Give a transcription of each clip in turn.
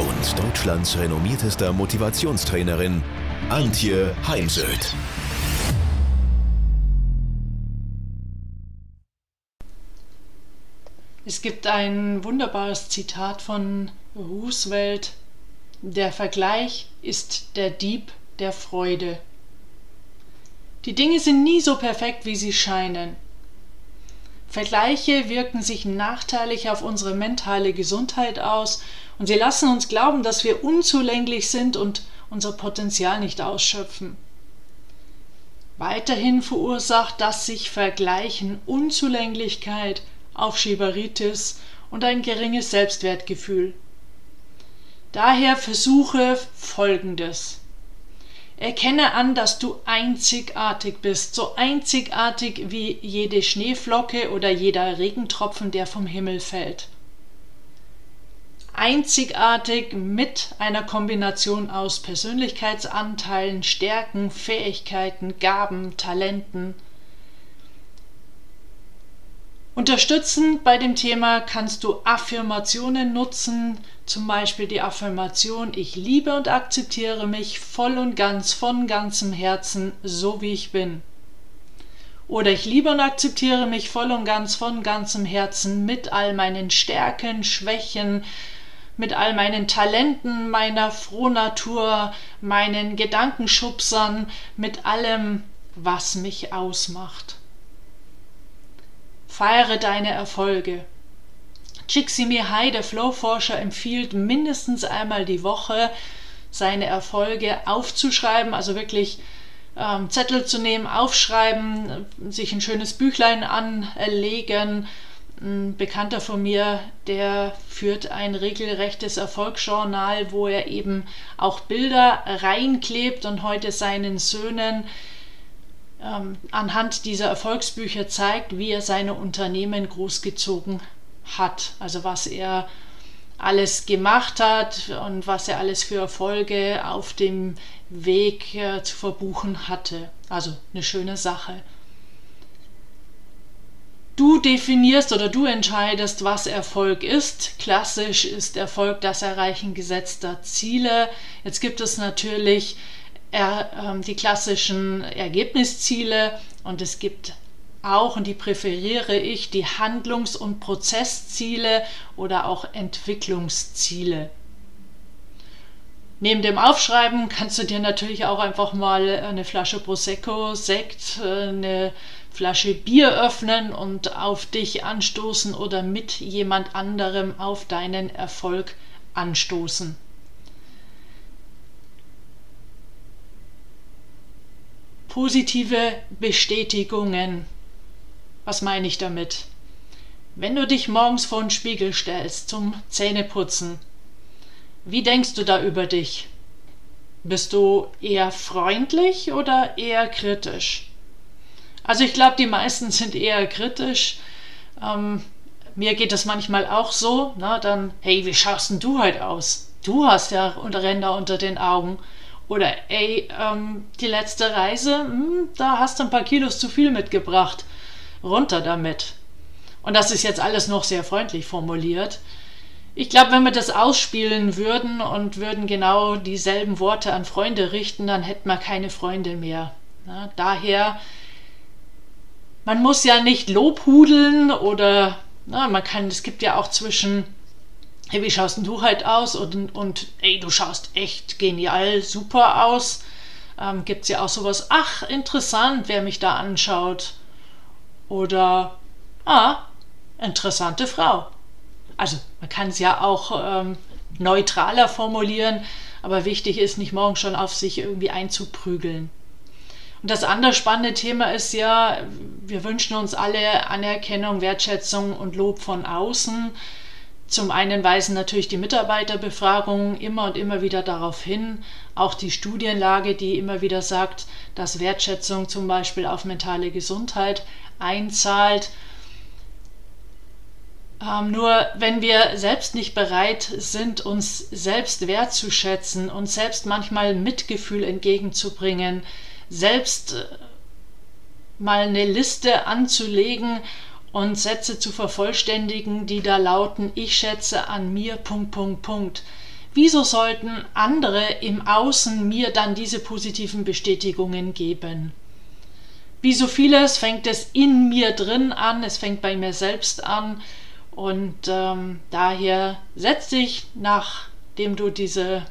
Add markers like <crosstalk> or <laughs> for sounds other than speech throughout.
und Deutschlands renommiertester Motivationstrainerin Antje Heimsöth. Es gibt ein wunderbares Zitat von Roosevelt. Der Vergleich ist der Dieb der Freude. Die Dinge sind nie so perfekt, wie sie scheinen. Vergleiche wirken sich nachteilig auf unsere mentale Gesundheit aus und sie lassen uns glauben, dass wir unzulänglich sind und unser Potenzial nicht ausschöpfen. Weiterhin verursacht das sich Vergleichen Unzulänglichkeit, Aufschieberitis und ein geringes Selbstwertgefühl. Daher versuche Folgendes. Erkenne an, dass du einzigartig bist, so einzigartig wie jede Schneeflocke oder jeder Regentropfen, der vom Himmel fällt. Einzigartig mit einer Kombination aus Persönlichkeitsanteilen, Stärken, Fähigkeiten, Gaben, Talenten, Unterstützend bei dem Thema kannst du Affirmationen nutzen, zum Beispiel die Affirmation Ich liebe und akzeptiere mich voll und ganz von ganzem Herzen, so wie ich bin. Oder ich liebe und akzeptiere mich voll und ganz von ganzem Herzen mit all meinen Stärken, Schwächen, mit all meinen Talenten, meiner Frohnatur, meinen Gedankenschubsern, mit allem, was mich ausmacht. Feiere deine Erfolge. Csikszentmihalyi, der Flowforscher, empfiehlt mindestens einmal die Woche seine Erfolge aufzuschreiben, also wirklich ähm, Zettel zu nehmen, aufschreiben, sich ein schönes Büchlein anlegen. Ein Bekannter von mir, der führt ein regelrechtes Erfolgsjournal, wo er eben auch Bilder reinklebt und heute seinen Söhnen ähm, anhand dieser Erfolgsbücher zeigt, wie er seine Unternehmen großgezogen hat. Also was er alles gemacht hat und was er alles für Erfolge auf dem Weg äh, zu verbuchen hatte. Also eine schöne Sache. Du definierst oder du entscheidest, was Erfolg ist. Klassisch ist Erfolg das Erreichen gesetzter Ziele. Jetzt gibt es natürlich ähm, die klassischen Ergebnisziele und es gibt auch, und die präferiere ich, die Handlungs- und Prozessziele oder auch Entwicklungsziele. Neben dem Aufschreiben kannst du dir natürlich auch einfach mal eine Flasche Prosecco, Sekt, eine Flasche Bier öffnen und auf dich anstoßen oder mit jemand anderem auf deinen Erfolg anstoßen. Positive Bestätigungen. Was meine ich damit? Wenn du dich morgens vor den Spiegel stellst zum Zähneputzen, wie denkst du da über dich? Bist du eher freundlich oder eher kritisch? Also ich glaube, die meisten sind eher kritisch. Ähm, mir geht das manchmal auch so. Na, dann, hey, wie schaust denn du heute aus? Du hast ja Ränder unter den Augen. Oder ey, ähm, die letzte Reise, hm, da hast du ein paar Kilos zu viel mitgebracht. Runter damit. Und das ist jetzt alles noch sehr freundlich formuliert. Ich glaube, wenn wir das ausspielen würden und würden genau dieselben Worte an Freunde richten, dann hätten wir keine Freunde mehr. Na, daher, man muss ja nicht lobhudeln oder na, man kann, es gibt ja auch zwischen hey, wie schaust denn du halt aus? Und, und ey, du schaust echt genial, super aus. Ähm, Gibt es ja auch sowas, ach, interessant, wer mich da anschaut. Oder, ah, interessante Frau. Also, man kann es ja auch ähm, neutraler formulieren, aber wichtig ist, nicht morgen schon auf sich irgendwie einzuprügeln. Und das andere spannende Thema ist ja, wir wünschen uns alle Anerkennung, Wertschätzung und Lob von außen. Zum einen weisen natürlich die Mitarbeiterbefragungen immer und immer wieder darauf hin, auch die Studienlage, die immer wieder sagt, dass Wertschätzung zum Beispiel auf mentale Gesundheit einzahlt. Ähm, nur wenn wir selbst nicht bereit sind, uns selbst wertzuschätzen, uns selbst manchmal Mitgefühl entgegenzubringen, selbst äh, mal eine Liste anzulegen und Sätze zu vervollständigen, die da lauten, ich schätze an mir, Punkt, Punkt, Punkt. Wieso sollten andere im Außen mir dann diese positiven Bestätigungen geben? Wie so vieles fängt es in mir drin an, es fängt bei mir selbst an und ähm, daher setz dich, nachdem du diese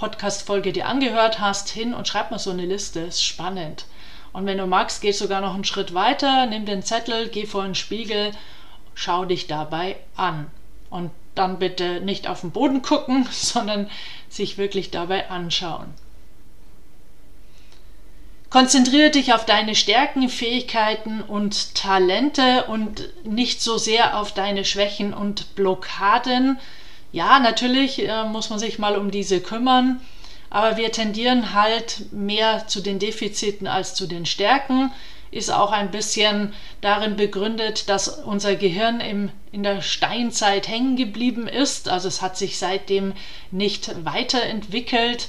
Podcast-Folge dir angehört hast, hin und schreib mal so eine Liste. Ist spannend. Und wenn du magst, geh sogar noch einen Schritt weiter, nimm den Zettel, geh vor den Spiegel, schau dich dabei an. Und dann bitte nicht auf den Boden gucken, <laughs> sondern sich wirklich dabei anschauen. Konzentriere dich auf deine Stärken, Fähigkeiten und Talente und nicht so sehr auf deine Schwächen und Blockaden. Ja, natürlich äh, muss man sich mal um diese kümmern, aber wir tendieren halt mehr zu den Defiziten als zu den Stärken. Ist auch ein bisschen darin begründet, dass unser Gehirn im, in der Steinzeit hängen geblieben ist. Also es hat sich seitdem nicht weiterentwickelt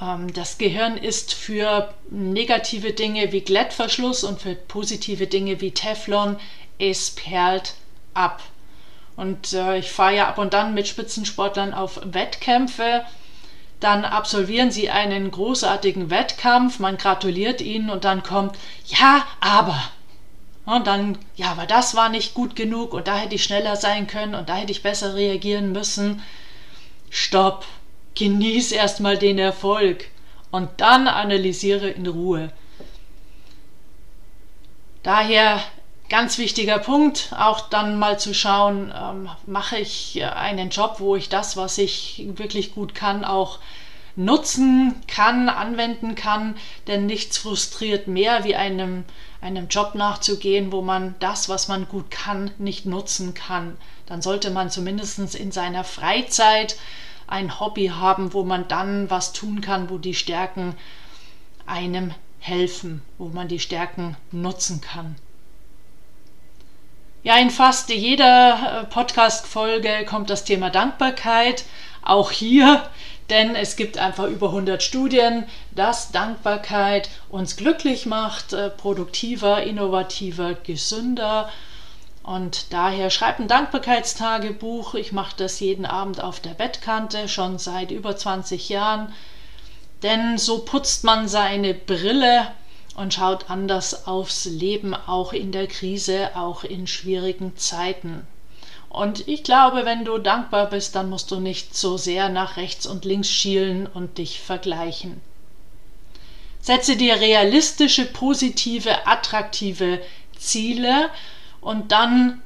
ähm, das Gehirn ist für negative Dinge wie Glättverschluss und für positive Dinge wie Teflon, es perlt ab. Und äh, ich fahre ja ab und an mit Spitzensportlern auf Wettkämpfe. Dann absolvieren sie einen großartigen Wettkampf, man gratuliert ihnen und dann kommt, ja, aber. Und dann, ja, aber das war nicht gut genug und da hätte ich schneller sein können und da hätte ich besser reagieren müssen. Stopp, Genieß erstmal den Erfolg und dann analysiere in Ruhe. Daher ganz wichtiger Punkt, auch dann mal zu schauen, ähm, mache ich einen Job, wo ich das, was ich wirklich gut kann, auch nutzen kann, anwenden kann, denn nichts frustriert mehr, wie einem, einem Job nachzugehen, wo man das, was man gut kann, nicht nutzen kann. Dann sollte man zumindest in seiner Freizeit ein Hobby haben, wo man dann was tun kann, wo die Stärken einem helfen, wo man die Stärken nutzen kann. Ja, in fast jeder äh, Podcast-Folge kommt das Thema Dankbarkeit. Auch hier, denn es gibt einfach über 100 Studien, dass Dankbarkeit uns glücklich macht, äh, produktiver, innovativer, gesünder und daher schreib ein Dankbarkeitstagebuch. Ich mache das jeden Abend auf der Bettkante, schon seit über 20 Jahren. Denn so putzt man seine Brille und schaut anders aufs Leben, auch in der Krise, auch in schwierigen Zeiten. Und ich glaube, wenn du dankbar bist, dann musst du nicht so sehr nach rechts und links schielen und dich vergleichen. Setze dir realistische, positive, attraktive Ziele und dann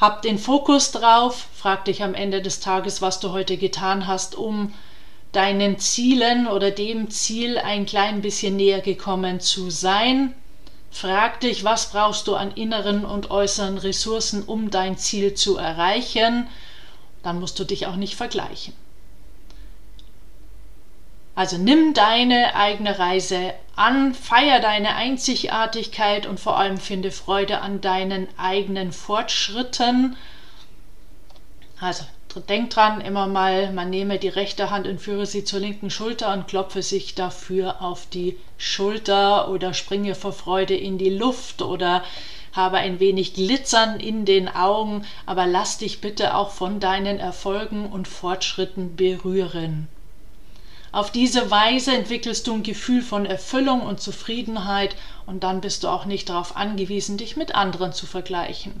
hab den Fokus drauf, frag dich am Ende des Tages, was du heute getan hast, um deinen Zielen oder dem Ziel ein klein bisschen näher gekommen zu sein. Frag dich, was brauchst du an inneren und äußeren Ressourcen, um dein Ziel zu erreichen. Dann musst du dich auch nicht vergleichen. Also nimm deine eigene Reise an, feier deine Einzigartigkeit und vor allem finde Freude an deinen eigenen Fortschritten. Also denk dran, immer mal, man nehme die rechte Hand und führe sie zur linken Schulter und klopfe sich dafür auf die Schulter oder springe vor Freude in die Luft oder habe ein wenig Glitzern in den Augen, aber lass dich bitte auch von deinen Erfolgen und Fortschritten berühren. Auf diese Weise entwickelst du ein Gefühl von Erfüllung und Zufriedenheit und dann bist du auch nicht darauf angewiesen, dich mit anderen zu vergleichen.